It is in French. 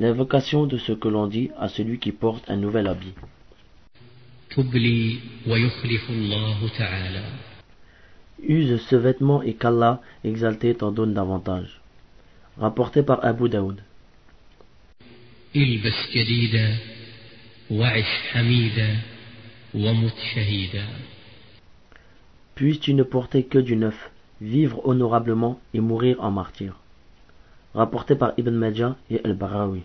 L'invocation de ce que l'on dit à celui qui porte un nouvel habit. Use ce vêtement et qu'Allah, exalté, t'en donne davantage. Rapporté par Abu Daoud. Puisses-tu ne porter que du neuf, vivre honorablement et mourir en martyr. Rapporté par Ibn Majah et Al-Barawi.